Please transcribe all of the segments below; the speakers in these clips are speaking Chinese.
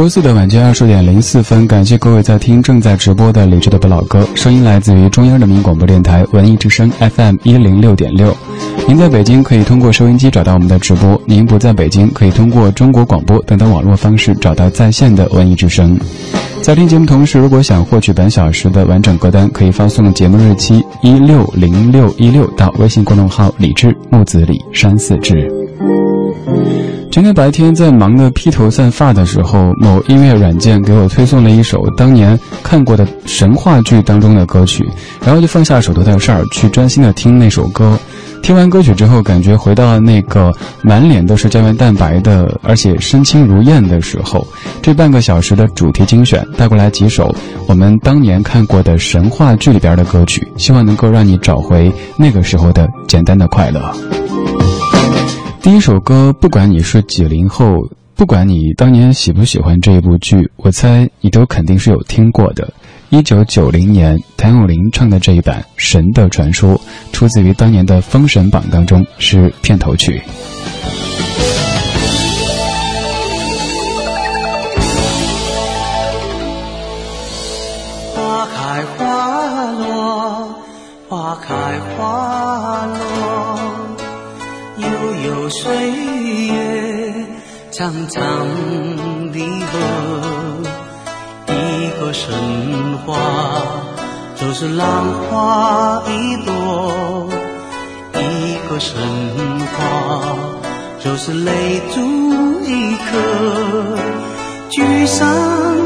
周四的晚间二十点零四分，感谢各位在听正在直播的李志的不老歌，声音来自于中央人民广播电台文艺之声 FM 一零六点六。您在北京可以通过收音机找到我们的直播，您不在北京可以通过中国广播等等网络方式找到在线的文艺之声。在听节目同时，如果想获取本小时的完整歌单，可以发送节目日期一六零六一六到微信公众号李志木子李山四志。今天白天在忙得披头散发的时候，某音乐软件给我推送了一首当年看过的神话剧当中的歌曲，然后就放下手头的事儿，去专心的听那首歌。听完歌曲之后，感觉回到那个满脸都是胶原蛋白的，而且身轻如燕的时候。这半个小时的主题精选带过来几首我们当年看过的神话剧里边的歌曲，希望能够让你找回那个时候的简单的快乐。第一首歌，不管你是几零后，不管你当年喜不喜欢这一部剧，我猜你都肯定是有听过的。一九九零年，谭咏麟唱的这一版《神的传说》，出自于当年的《封神榜》当中，是片头曲。长长的河，一个神话就是浪花一朵，一个神话就是泪珠一颗。聚散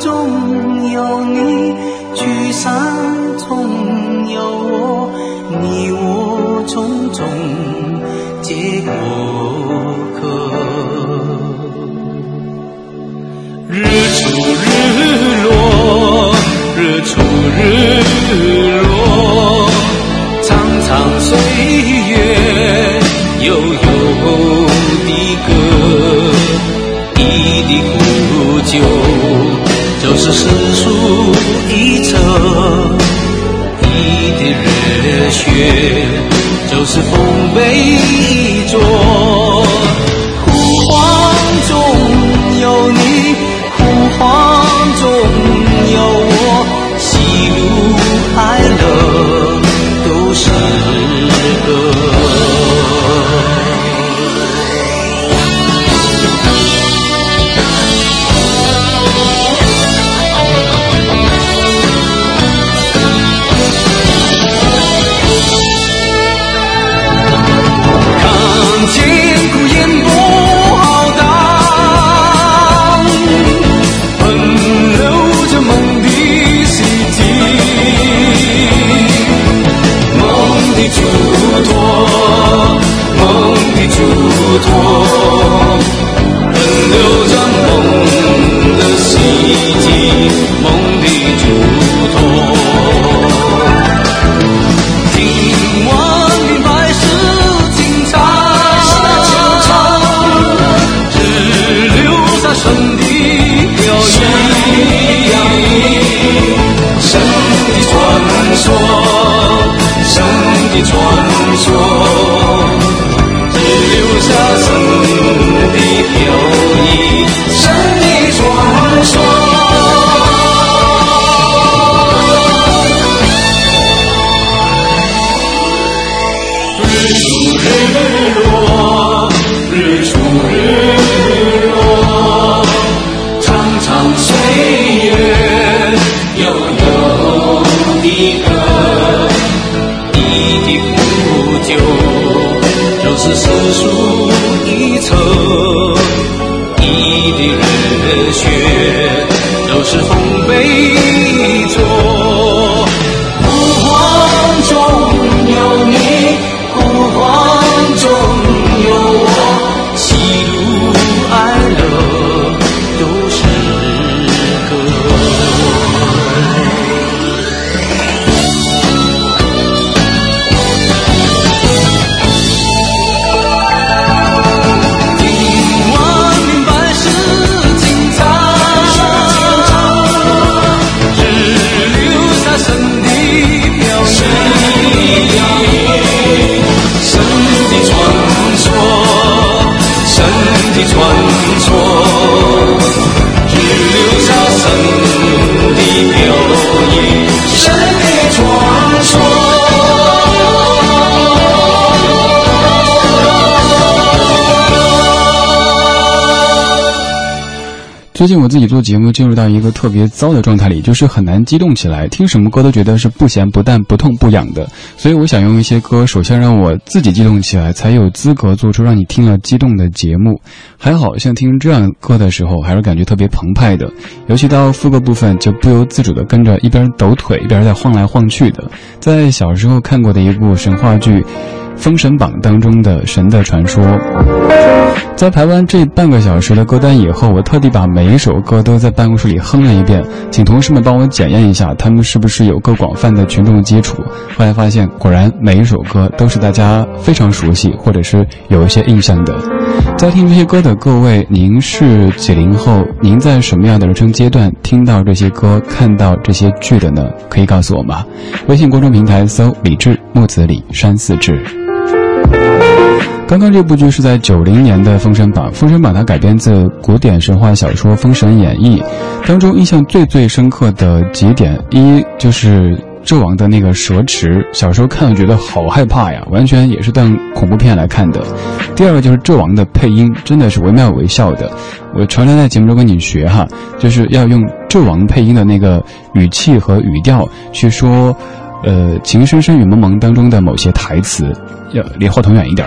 总有你，聚散总有我，你我匆匆。结果的歌，一滴苦酒，就是世俗一册，一滴热血。就是丰碑长相。最近我自己做节目进入到一个特别糟的状态里，就是很难激动起来，听什么歌都觉得是不咸不淡、不痛不痒的。所以我想用一些歌，首先让我自己激动起来，才有资格做出让你听了激动的节目。还好像听这样歌的时候，还是感觉特别澎湃的，尤其到副歌部分，就不由自主的跟着一边抖腿一边在晃来晃去的。在小时候看过的一部神话剧。《封神榜》当中的神的传说，在排完这半个小时的歌单以后，我特地把每一首歌都在办公室里哼了一遍，请同事们帮我检验一下，他们是不是有个广泛的群众基础。后来发现，果然每一首歌都是大家非常熟悉，或者是有一些印象的。在听这些歌的各位，您是几零后？您在什么样的人生阶段听到这些歌、看到这些剧的呢？可以告诉我吗？微信公众平台搜“李志木子李山寺志”。刚刚这部剧是在九零年的《封神榜》，《封神榜》它改编自古典神话小说《封神演义》，当中印象最最深刻的几点，一就是纣王的那个蛇池，小时候看了觉得好害怕呀，完全也是当恐怖片来看的。第二个就是纣王的配音，真的是惟妙惟肖的，我常常在节目中跟你学哈，就是要用纣王配音的那个语气和语调去说，呃，《情深深雨蒙蒙当中的某些台词。要离话筒远一点。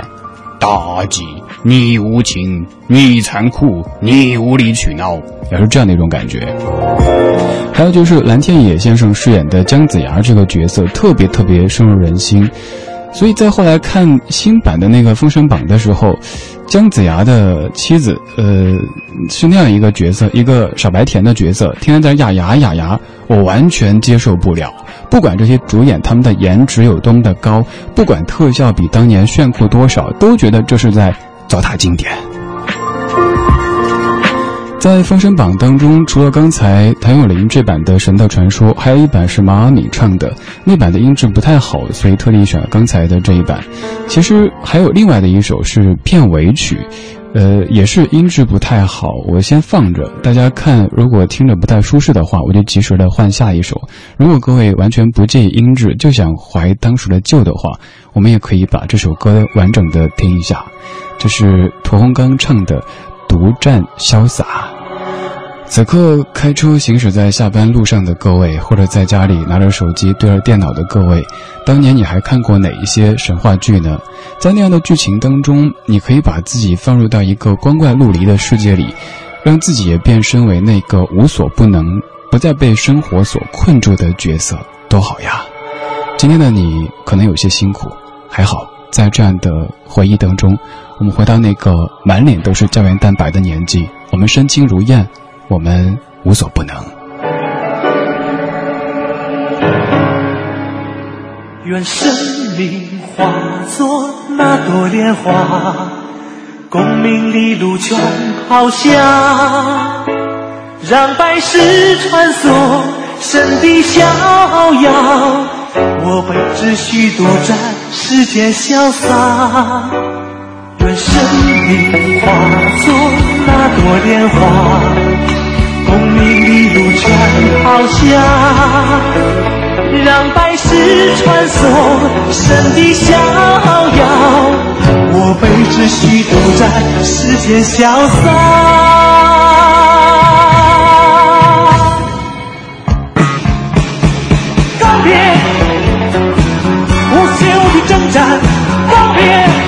垃圾，你无情，你残酷，你无理取闹，也是这样的一种感觉。还有就是蓝天野先生饰演的姜子牙这个角色，特别特别深入人心。所以在后来看新版的那个《封神榜》的时候，姜子牙的妻子，呃，是那样一个角色，一个傻白甜的角色，天天在哑牙哑牙，我完全接受不了。不管这些主演他们的颜值有多么的高，不管特效比当年炫酷多少，都觉得这是在糟蹋经典。在《封神榜》当中，除了刚才谭咏麟这版的《神的传说》，还有一版是毛阿敏唱的，那版的音质不太好，所以特地选了刚才的这一版。其实还有另外的一首是片尾曲，呃，也是音质不太好，我先放着，大家看，如果听着不太舒适的话，我就及时的换下一首。如果各位完全不介意音质，就想怀当时的旧的话，我们也可以把这首歌完整的听一下。这是屠洪刚唱的。独占潇洒。此刻开车行驶在下班路上的各位，或者在家里拿着手机对着电脑的各位，当年你还看过哪一些神话剧呢？在那样的剧情当中，你可以把自己放入到一个光怪陆离的世界里，让自己也变身为那个无所不能、不再被生活所困住的角色，多好呀！今天的你可能有些辛苦，还好在这样的回忆当中。我们回到那个满脸都是胶原蛋白的年纪，我们身轻如燕，我们无所不能。愿生命化作那朵莲花，功名利禄全抛下，让百世穿梭，神的逍遥。我本只需独占世间潇洒。愿生命化作那朵莲花，功名利禄全抛下，让百世穿梭，神的逍遥。我辈只需独在世间潇洒。告别无休的征战，告别。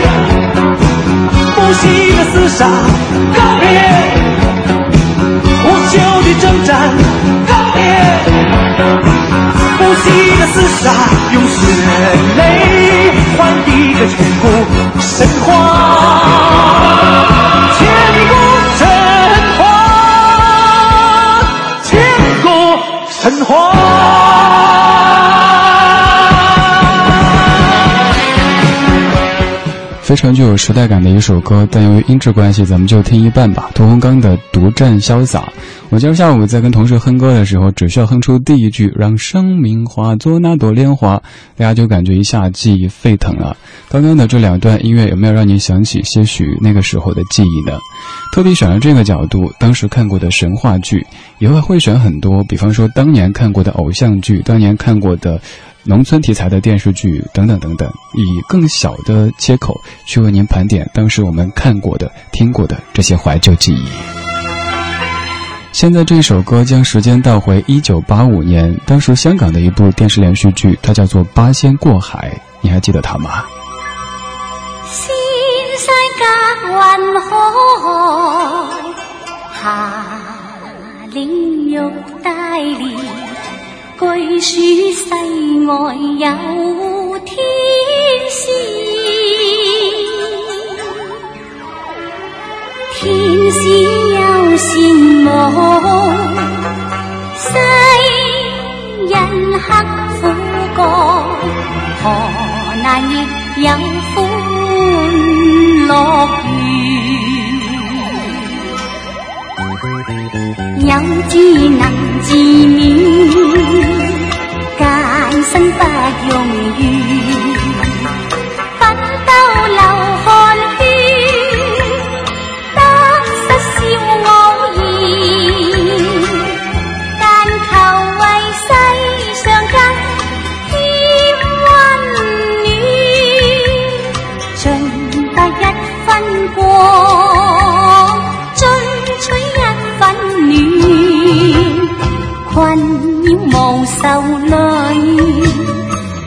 不息的厮杀，告别。无休的征战，告别不息的厮杀，用血泪换一个千古神话。非常具有时代感的一首歌，但由于音质关系，咱们就听一半吧。屠洪刚的《独占潇洒》，我今儿下午在跟同事哼歌的时候，只需要哼出第一句“让生命化作那朵莲花”，大家就感觉一下记忆沸腾了。刚刚的这两段音乐有没有让你想起些许那个时候的记忆呢？特地选了这个角度，当时看过的神话剧，以后会选很多，比方说当年看过的偶像剧，当年看过的。农村题材的电视剧等等等等，以更小的切口去为您盘点当时我们看过的、听过的这些怀旧记忆。现在这首歌将时间倒回一九八五年，当时香港的一部电视连续剧，它叫做《八仙过海》，你还记得它吗？仙山隔云海，下岭玉带连，据说世外有天仙，天仙。羡慕世人刻苦干，何难亦有欢乐园？有志能自勉，艰辛不容易。累，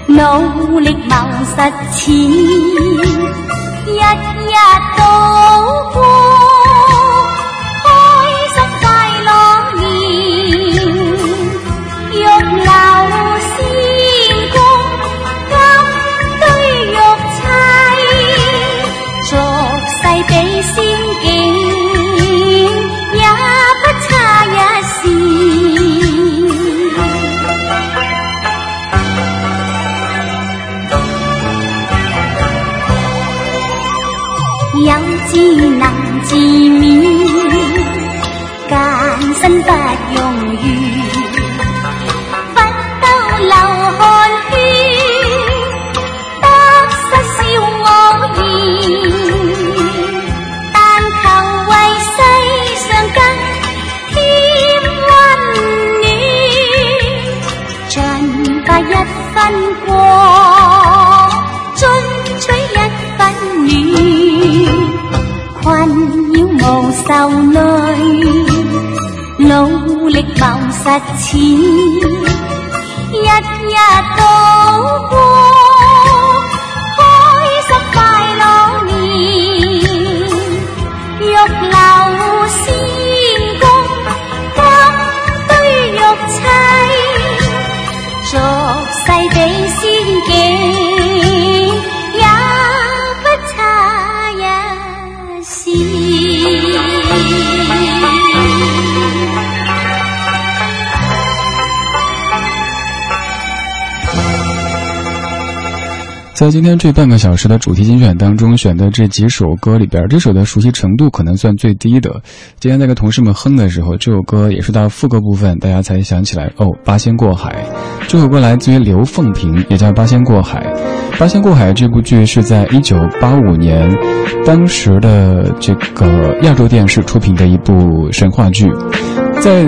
努力谋实钱，日日度过。在今天这半个小时的主题精选当中，选的这几首歌里边，这首的熟悉程度可能算最低的。今天在跟同事们哼的时候，这首歌也是到副歌部分，大家才想起来哦，《八仙过海》。这首歌来自于刘凤萍，也叫《八仙过海》。《八仙过海》这部剧是在一九八五年，当时的这个亚洲电视出品的一部神话剧，在。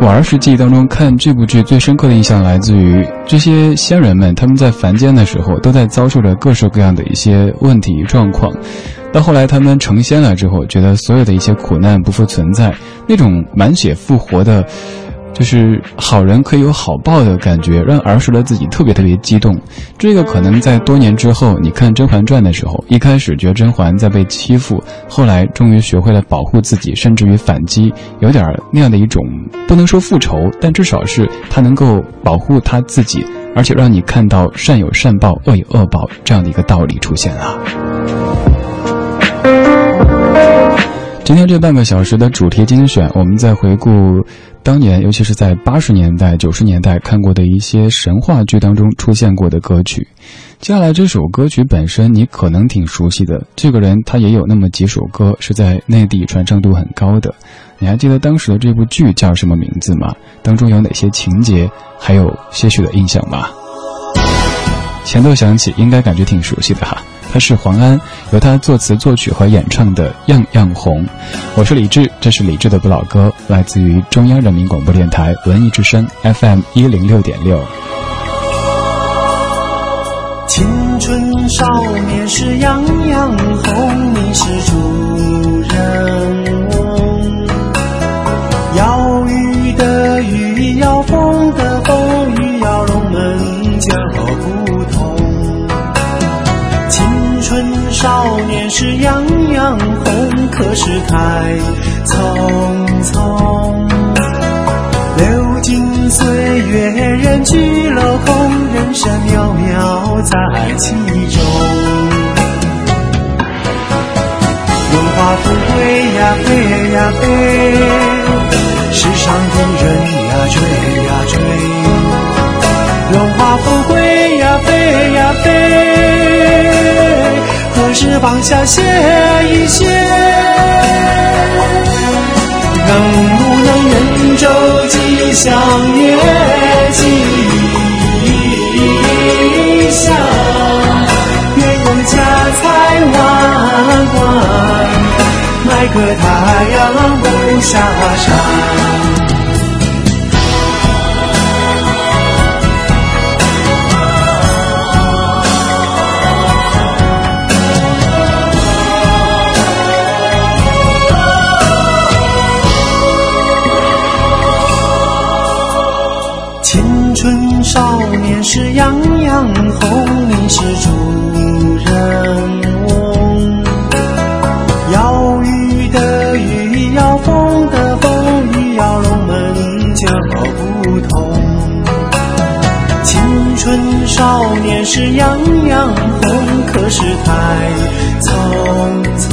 我儿时记忆当中看这部剧最深刻的印象来自于这些仙人们，他们在凡间的时候都在遭受着各式各样的一些问题状况，到后来他们成仙了之后，觉得所有的一些苦难不复存在，那种满血复活的。就是好人可以有好报的感觉，让儿时的自己特别特别激动。这个可能在多年之后，你看《甄嬛传》的时候，一开始觉得甄嬛在被欺负，后来终于学会了保护自己，甚至于反击，有点那样的一种，不能说复仇，但至少是她能够保护她自己，而且让你看到善有善报，恶有恶报这样的一个道理出现了。今天这半个小时的主题精选，我们在回顾。当年，尤其是在八十年代、九十年代看过的一些神话剧当中出现过的歌曲，接下来这首歌曲本身你可能挺熟悉的。这个人他也有那么几首歌是在内地传唱度很高的。你还记得当时的这部剧叫什么名字吗？当中有哪些情节，还有些许的印象吗？前奏响起，应该感觉挺熟悉的哈。他是黄安，由他作词作曲和演唱的《样样红》。我是李志，这是李志的不老歌，来自于中央人民广播电台文艺之声 FM 一零六点六。青春少年是样样红，你是主何时太匆匆。流金岁月，人去楼空，人生渺渺在其中。荣华富贵呀，飞呀飞，世上的人呀，追呀追。荣华富贵呀，飞呀飞，何时放下歇一歇？能不能人舟吉祥月吉祥，愿用家财万贯，买个太阳不下山。春少年时样样红，可是太匆匆。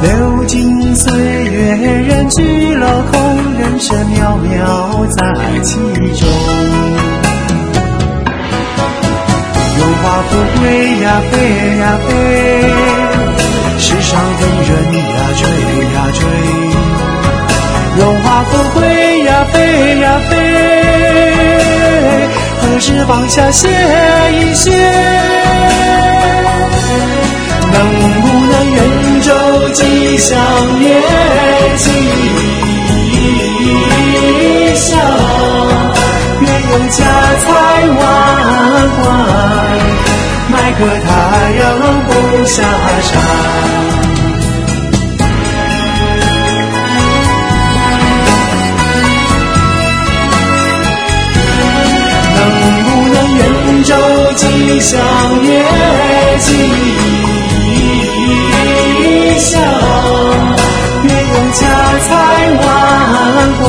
流金岁月，人去楼空，人生渺渺在其中。荣华富贵呀，飞呀飞，世上的人呀，追呀追。荣华富贵呀，飞呀飞，何时放下歇一歇？能不能人舟吉祥月吉祥？愿用家财万贯，买个太阳不下山。吉祥月吉？想，愿用家财万贯，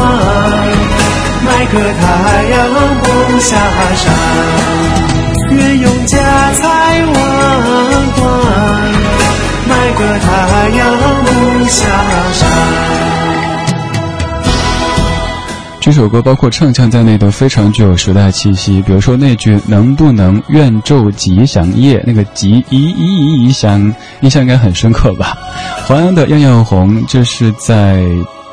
买个太阳不下山。愿用家财万贯，买个太阳不下山。这首歌包括唱腔在内都非常具有时代气息，比如说那句“能不能愿昼吉祥夜”，那个“吉”一一一祥，印象应该很深刻吧？淮安的《样样红》，就是在。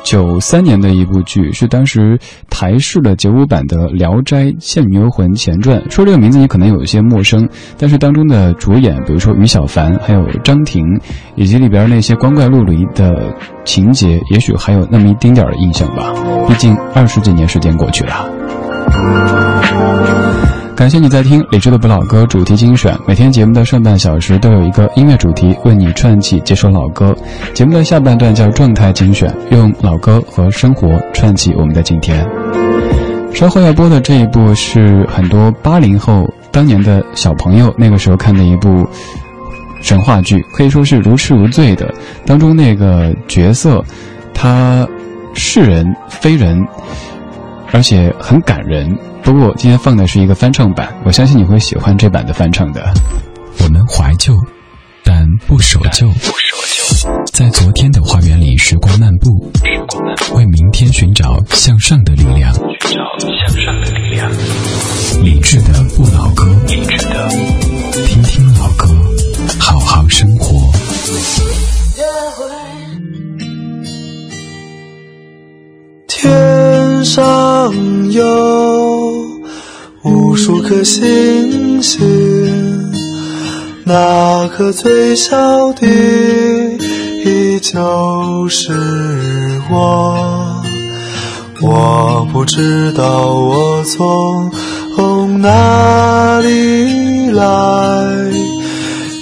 九三年的一部剧，是当时台式的九五版的《聊斋倩女幽魂》前传。说这个名字你可能有一些陌生，但是当中的主演，比如说于小凡，还有张庭，以及里边那些光怪陆离的情节，也许还有那么一丁点儿的印象吧。毕竟二十几年时间过去了。感谢你在听李志的不老歌主题精选。每天节目的上半小时都有一个音乐主题，为你串起几首老歌。节目的下半段叫状态精选，用老歌和生活串起我们的今天。稍后要播的这一部是很多八零后当年的小朋友那个时候看的一部神话剧，可以说是如痴如醉的。当中那个角色，他是人非人，而且很感人。不过我今天放的是一个翻唱版，我相信你会喜欢这版的翻唱的。我们怀旧，但不守旧。在昨天的花园里时光漫步，为明天寻找向上的力量。寻找向上的力量。理智的不老歌，理智的听听老歌，好好生活。天上有。无数颗星星，那颗最小的，依旧是我。我不知道我从哪里来，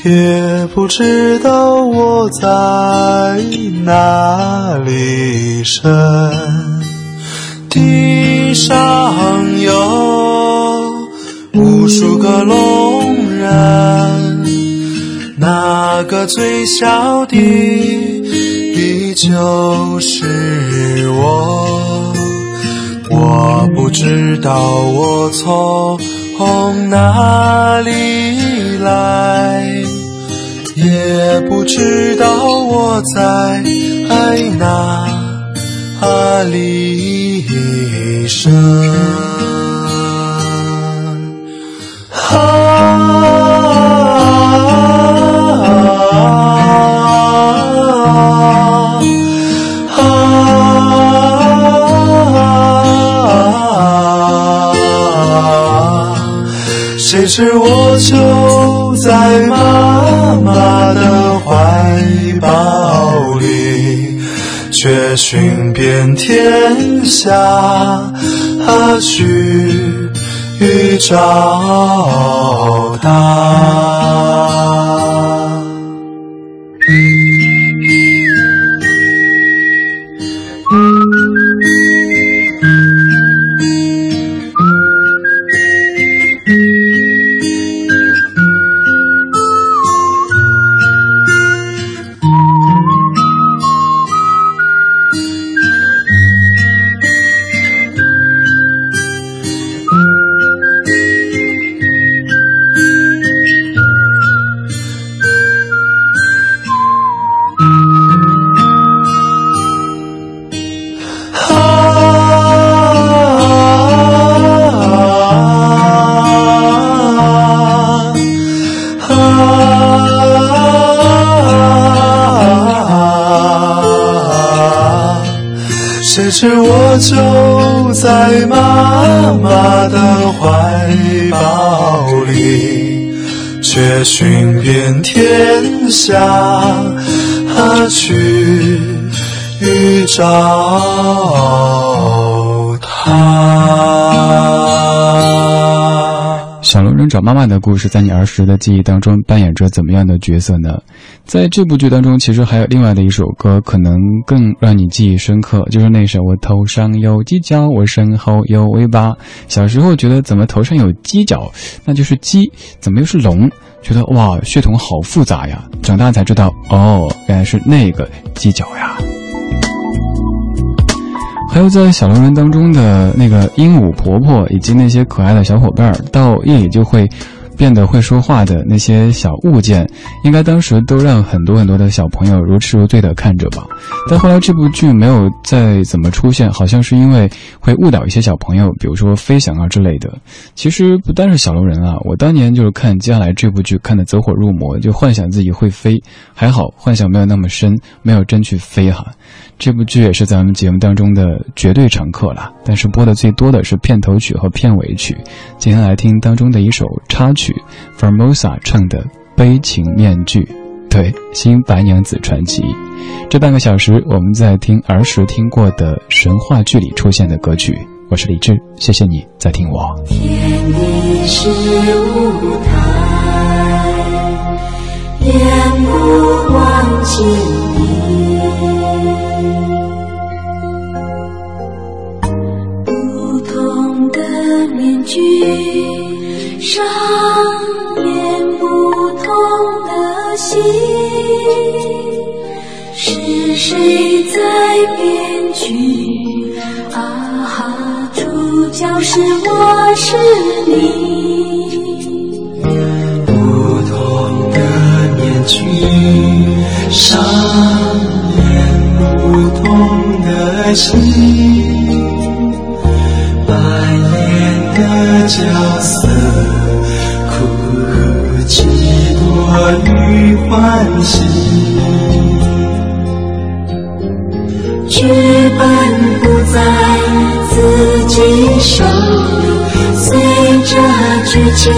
也不知道我在哪里生。地上有。无数个龙人，那个最小的，你就是我。我不知道我从哪里来，也不知道我在哪阿里生。谁知我就在妈妈的怀抱里，却寻遍天下何须与找答？寻遍天下去找她。小龙人找妈妈的故事，在你儿时的记忆当中扮演着怎么样的角色呢？在这部剧当中，其实还有另外的一首歌，可能更让你记忆深刻，就是那首《我头上有犄角，我身后有尾巴》。小时候觉得怎么头上有犄角，那就是鸡，怎么又是龙？觉得哇，血统好复杂呀！长大才知道，哦，原来是那个犄角呀。还有在小龙人当中的那个鹦鹉婆婆，以及那些可爱的小伙伴到夜里就会变得会说话的那些小物件，应该当时都让很多很多的小朋友如痴如醉的看着吧。但后来这部剧没有再怎么出现，好像是因为会误导一些小朋友，比如说飞翔啊之类的。其实不单是小龙人啊，我当年就是看接下来这部剧看的走火入魔，就幻想自己会飞，还好幻想没有那么深，没有真去飞哈。这部剧也是咱们节目当中的绝对常客了，但是播的最多的是片头曲和片尾曲。今天来听当中的一首插曲，Formosa 唱的《悲情面具》，对《新白娘子传奇》。这半个小时，我们在听儿时听过的神话剧里出现的歌曲。我是李志，谢谢你在听我。天地是舞台，眼不忘情意。不同的面具上演不同的戏，是谁在编剧？啊哈，主角是我是你。不同的面具上演不同的戏，欢喜。剧本不在自己手里，随着剧情